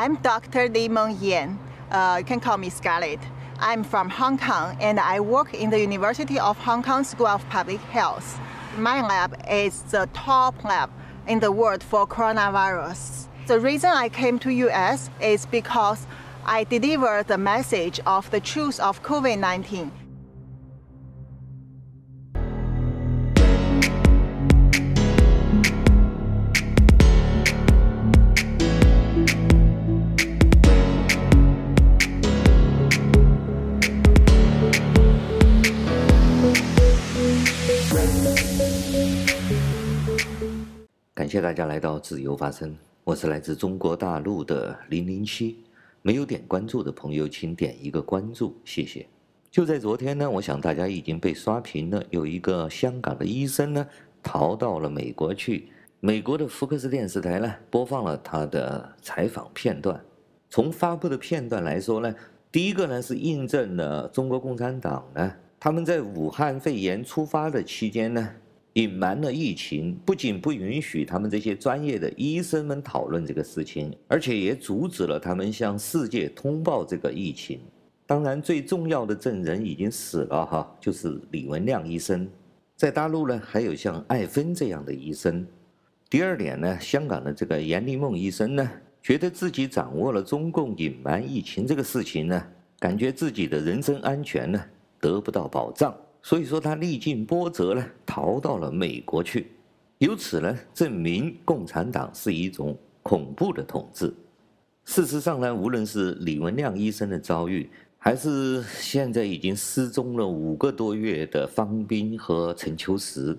I'm Dr. Li Meng Yan. Uh, you can call me Scarlett. I'm from Hong Kong and I work in the University of Hong Kong School of Public Health. My lab is the top lab in the world for coronavirus. The reason I came to US is because I deliver the message of the truth of COVID-19. 感谢大家来到自由发声，我是来自中国大陆的零零七。没有点关注的朋友，请点一个关注，谢谢。就在昨天呢，我想大家已经被刷屏了，有一个香港的医生呢逃到了美国去。美国的福克斯电视台呢播放了他的采访片段。从发布的片段来说呢，第一个呢是印证了中国共产党呢他们在武汉肺炎出发的期间呢。隐瞒了疫情，不仅不允许他们这些专业的医生们讨论这个事情，而且也阻止了他们向世界通报这个疫情。当然，最重要的证人已经死了哈，就是李文亮医生。在大陆呢，还有像艾芬这样的医生。第二点呢，香港的这个严立梦医生呢，觉得自己掌握了中共隐瞒疫情这个事情呢，感觉自己的人身安全呢得不到保障。所以说，他历尽波折呢，逃到了美国去，由此呢，证明共产党是一种恐怖的统治。事实上呢，无论是李文亮医生的遭遇，还是现在已经失踪了五个多月的方斌和陈秋实，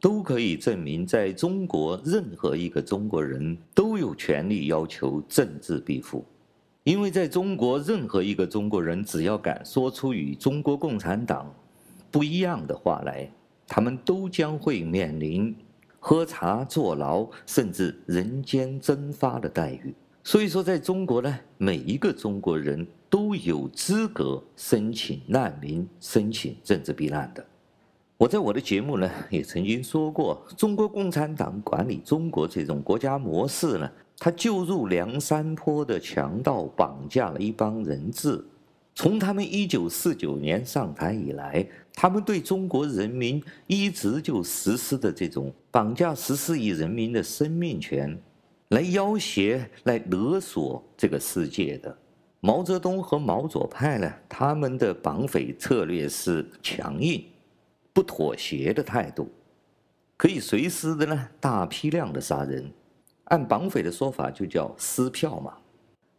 都可以证明，在中国任何一个中国人都有权利要求政治庇护，因为在中国任何一个中国人只要敢说出与中国共产党不一样的话来，他们都将会面临喝茶坐牢，甚至人间蒸发的待遇。所以说，在中国呢，每一个中国人都有资格申请难民、申请政治避难的。我在我的节目呢，也曾经说过，中国共产党管理中国这种国家模式呢，他就入梁山泊的强盗绑架了一帮人质。从他们一九四九年上台以来，他们对中国人民一直就实施的这种绑架十四亿人民的生命权，来要挟、来勒索这个世界的。毛泽东和毛左派呢，他们的绑匪策略是强硬、不妥协的态度，可以随时的呢大批量的杀人，按绑匪的说法就叫撕票嘛。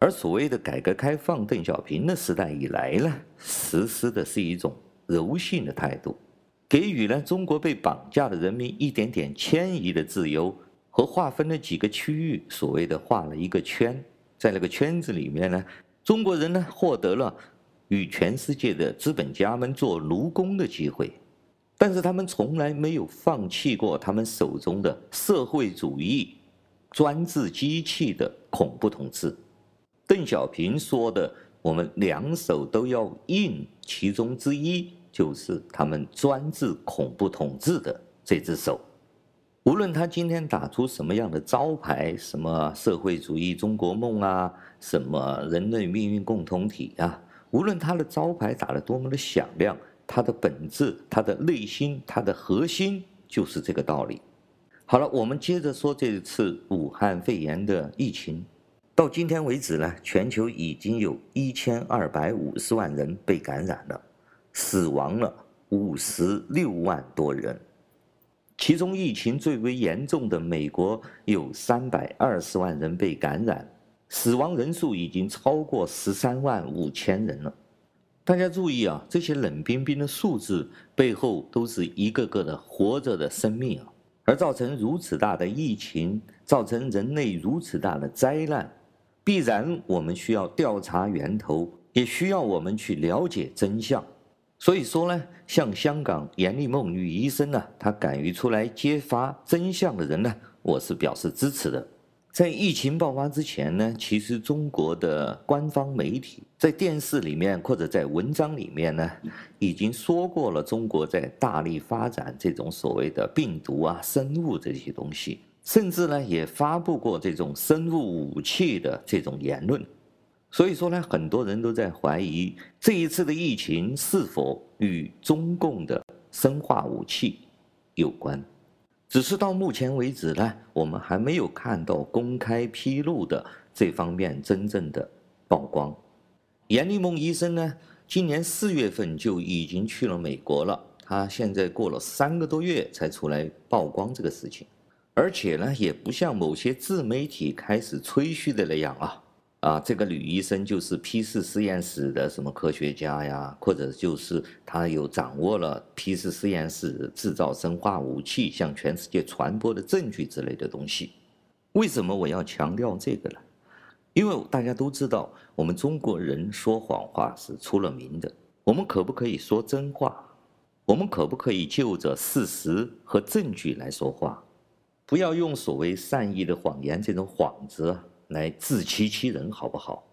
而所谓的改革开放，邓小平的时代以来呢，实施的是一种柔性的态度，给予了中国被绑架的人民一点点迁移的自由，和划分了几个区域，所谓的画了一个圈，在那个圈子里面呢，中国人呢获得了与全世界的资本家们做奴工的机会，但是他们从来没有放弃过他们手中的社会主义专制机器的恐怖统治。邓小平说的：“我们两手都要硬，其中之一就是他们专制恐怖统治的这只手。无论他今天打出什么样的招牌，什么社会主义中国梦啊，什么人类命运共同体啊，无论他的招牌打得多么的响亮，他的本质、他的内心、他的核心就是这个道理。”好了，我们接着说这次武汉肺炎的疫情。到今天为止呢，全球已经有一千二百五十万人被感染了，死亡了五十六万多人。其中疫情最为严重的美国有三百二十万人被感染，死亡人数已经超过十三万五千人了。大家注意啊，这些冷冰冰的数字背后都是一个个的活着的生命啊，而造成如此大的疫情，造成人类如此大的灾难。必然我们需要调查源头，也需要我们去了解真相。所以说呢，像香港严立梦女医生呢，她敢于出来揭发真相的人呢，我是表示支持的。在疫情爆发之前呢，其实中国的官方媒体在电视里面或者在文章里面呢，已经说过了中国在大力发展这种所谓的病毒啊、生物这些东西。甚至呢也发布过这种生物武器的这种言论。所以说呢，很多人都在怀疑这一次的疫情是否与中共的生化武器有关。只是到目前为止呢，我们还没有看到公开披露的这方面真正的曝光。严立梦医生呢，今年四月份就已经去了美国了，他现在过了三个多月才出来曝光这个事情，而且呢，也不像某些自媒体开始吹嘘的那样啊。啊，这个吕医生就是 P 四实验室的什么科学家呀，或者就是他有掌握了 P 四实验室制造生化武器向全世界传播的证据之类的东西。为什么我要强调这个呢？因为大家都知道，我们中国人说谎话是出了名的。我们可不可以说真话？我们可不可以就着事实和证据来说话？不要用所谓善意的谎言这种幌子。来自欺欺人，好不好？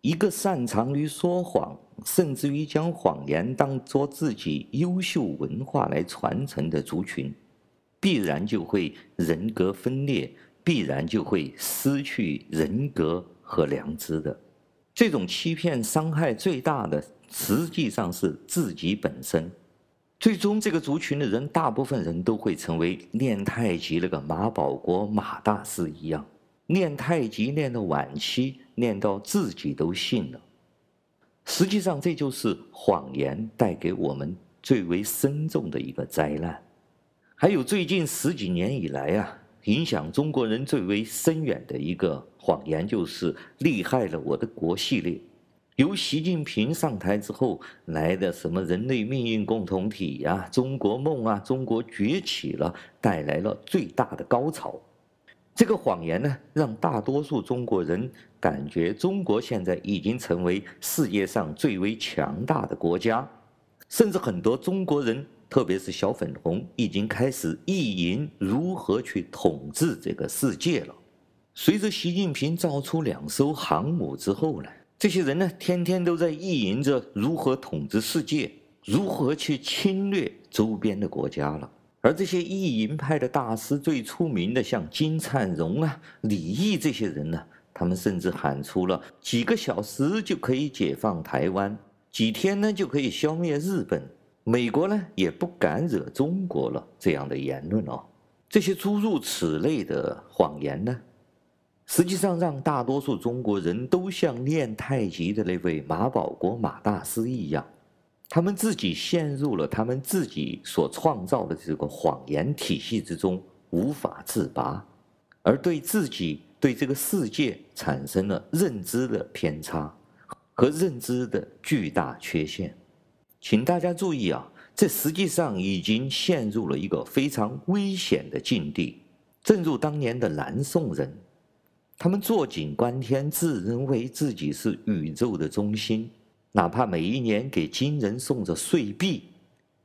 一个擅长于说谎，甚至于将谎言当作自己优秀文化来传承的族群，必然就会人格分裂，必然就会失去人格和良知的。这种欺骗伤害最大的，实际上是自己本身。最终，这个族群的人，大部分人都会成为练太极那个马保国马大师一样。练太极练到晚期，练到自己都信了。实际上，这就是谎言带给我们最为深重的一个灾难。还有最近十几年以来啊，影响中国人最为深远的一个谎言，就是“厉害了我的国”系列。由习近平上台之后来的什么人类命运共同体呀、中国梦啊、中国崛起了，带来了最大的高潮。这个谎言呢，让大多数中国人感觉中国现在已经成为世界上最为强大的国家，甚至很多中国人，特别是小粉红，已经开始意淫如何去统治这个世界了。随着习近平造出两艘航母之后呢，这些人呢，天天都在意淫着如何统治世界，如何去侵略周边的国家了。而这些意淫派的大师最出名的，像金灿荣啊、李毅这些人呢，他们甚至喊出了几个小时就可以解放台湾，几天呢就可以消灭日本，美国呢也不敢惹中国了这样的言论哦。这些诸如此类的谎言呢，实际上让大多数中国人都像练太极的那位马保国马大师一样。他们自己陷入了他们自己所创造的这个谎言体系之中，无法自拔，而对自己、对这个世界产生了认知的偏差和认知的巨大缺陷。请大家注意啊，这实际上已经陷入了一个非常危险的境地。正如当年的南宋人，他们坐井观天，自认为自己是宇宙的中心。哪怕每一年给金人送着岁币，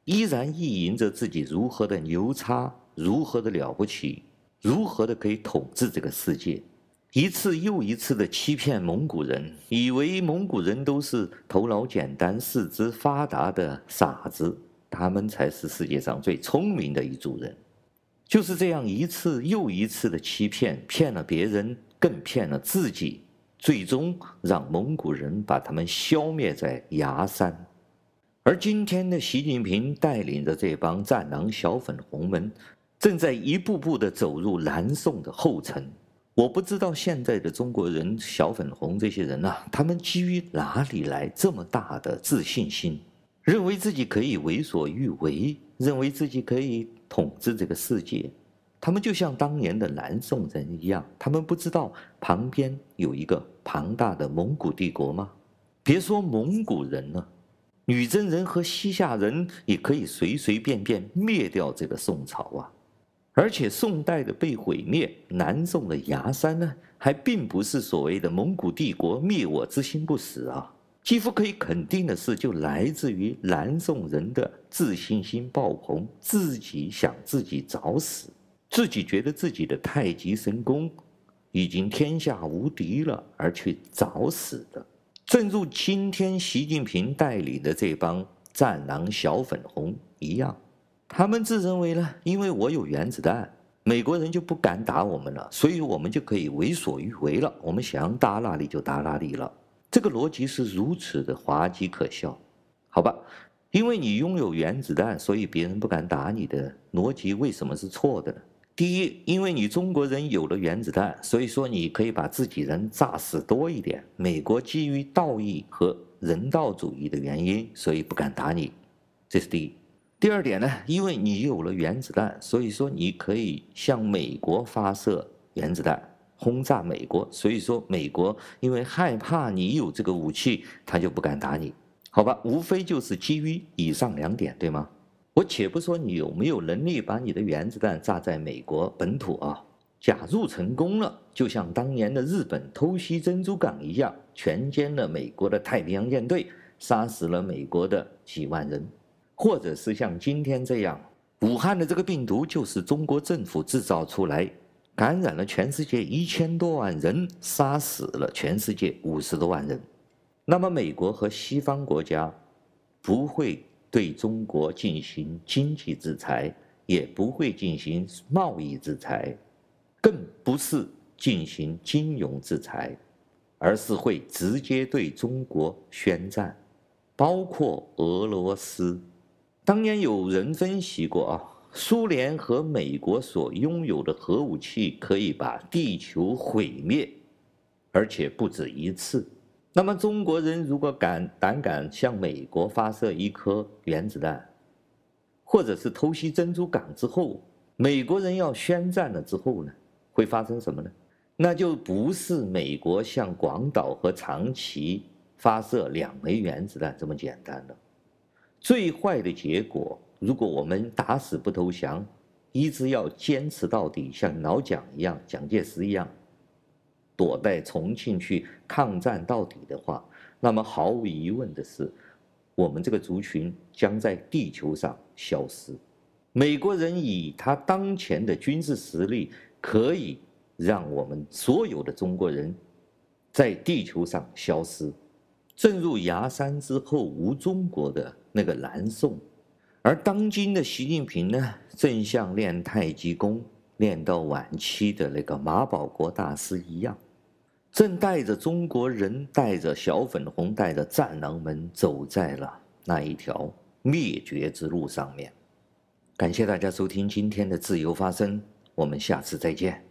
依然意淫着自己如何的牛叉，如何的了不起，如何的可以统治这个世界，一次又一次的欺骗蒙古人，以为蒙古人都是头脑简单、四肢发达的傻子，他们才是世界上最聪明的一组人。就是这样一次又一次的欺骗，骗了别人，更骗了自己。最终让蒙古人把他们消灭在崖山，而今天的习近平带领着这帮战狼小粉红们，正在一步步地走入南宋的后尘。我不知道现在的中国人小粉红这些人啊，他们基于哪里来这么大的自信心，认为自己可以为所欲为，认为自己可以统治这个世界。他们就像当年的南宋人一样，他们不知道旁边有一个庞大的蒙古帝国吗？别说蒙古人了，女真人和西夏人也可以随随便便灭掉这个宋朝啊！而且宋代的被毁灭，南宋的崖山呢，还并不是所谓的蒙古帝国灭我之心不死啊！几乎可以肯定的是，就来自于南宋人的自信心爆棚，自己想自己找死。自己觉得自己的太极神功已经天下无敌了，而去找死的。正如今天习近平带领的这帮战狼小粉红一样，他们自认为呢，因为我有原子弹，美国人就不敢打我们了，所以我们就可以为所欲为了。我们想打哪里就打哪里了。这个逻辑是如此的滑稽可笑，好吧？因为你拥有原子弹，所以别人不敢打你的逻辑为什么是错的呢？第一，因为你中国人有了原子弹，所以说你可以把自己人炸死多一点。美国基于道义和人道主义的原因，所以不敢打你，这是第一。第二点呢，因为你有了原子弹，所以说你可以向美国发射原子弹轰炸美国。所以说美国因为害怕你有这个武器，他就不敢打你，好吧？无非就是基于以上两点，对吗？我且不说你有没有能力把你的原子弹炸在美国本土啊，假如成功了，就像当年的日本偷袭珍珠港一样，全歼了美国的太平洋舰队，杀死了美国的几万人。或者是像今天这样，武汉的这个病毒就是中国政府制造出来，感染了全世界一千多万人，杀死了全世界五十多万人。那么美国和西方国家不会对中国进行经济制裁，也不会进行贸易制裁，更不是进行金融制裁，而是会直接对中国宣战，包括俄罗斯。当年有人分析过啊，苏联和美国所拥有的核武器可以把地球毁灭，而且不止一次。那么中国人如果敢胆敢向美国发射一颗原子弹，或者是偷袭珍珠港之后，美国人要宣战了之后呢，会发生什么呢？那就不是美国向广岛和长崎发射两枚原子弹这么简单了。最坏的结果，如果我们打死不投降，一直要坚持到底，像老蒋一样、蒋介石一样，躲在重庆去抗战到底的话，那么毫无疑问的是，我们这个族群将在地球上消失。美国人以他当前的军事实力，可以让我们所有的中国人在地球上消失。正如崖山之后无中国的那个南宋，而当今的习近平呢，正像练太极功练到晚期的那个马保国大师一样，正带着中国人，带着小粉红，带着战狼们，走在了那一条灭绝之路上面。感谢大家收听今天的自由发声，我们下次再见。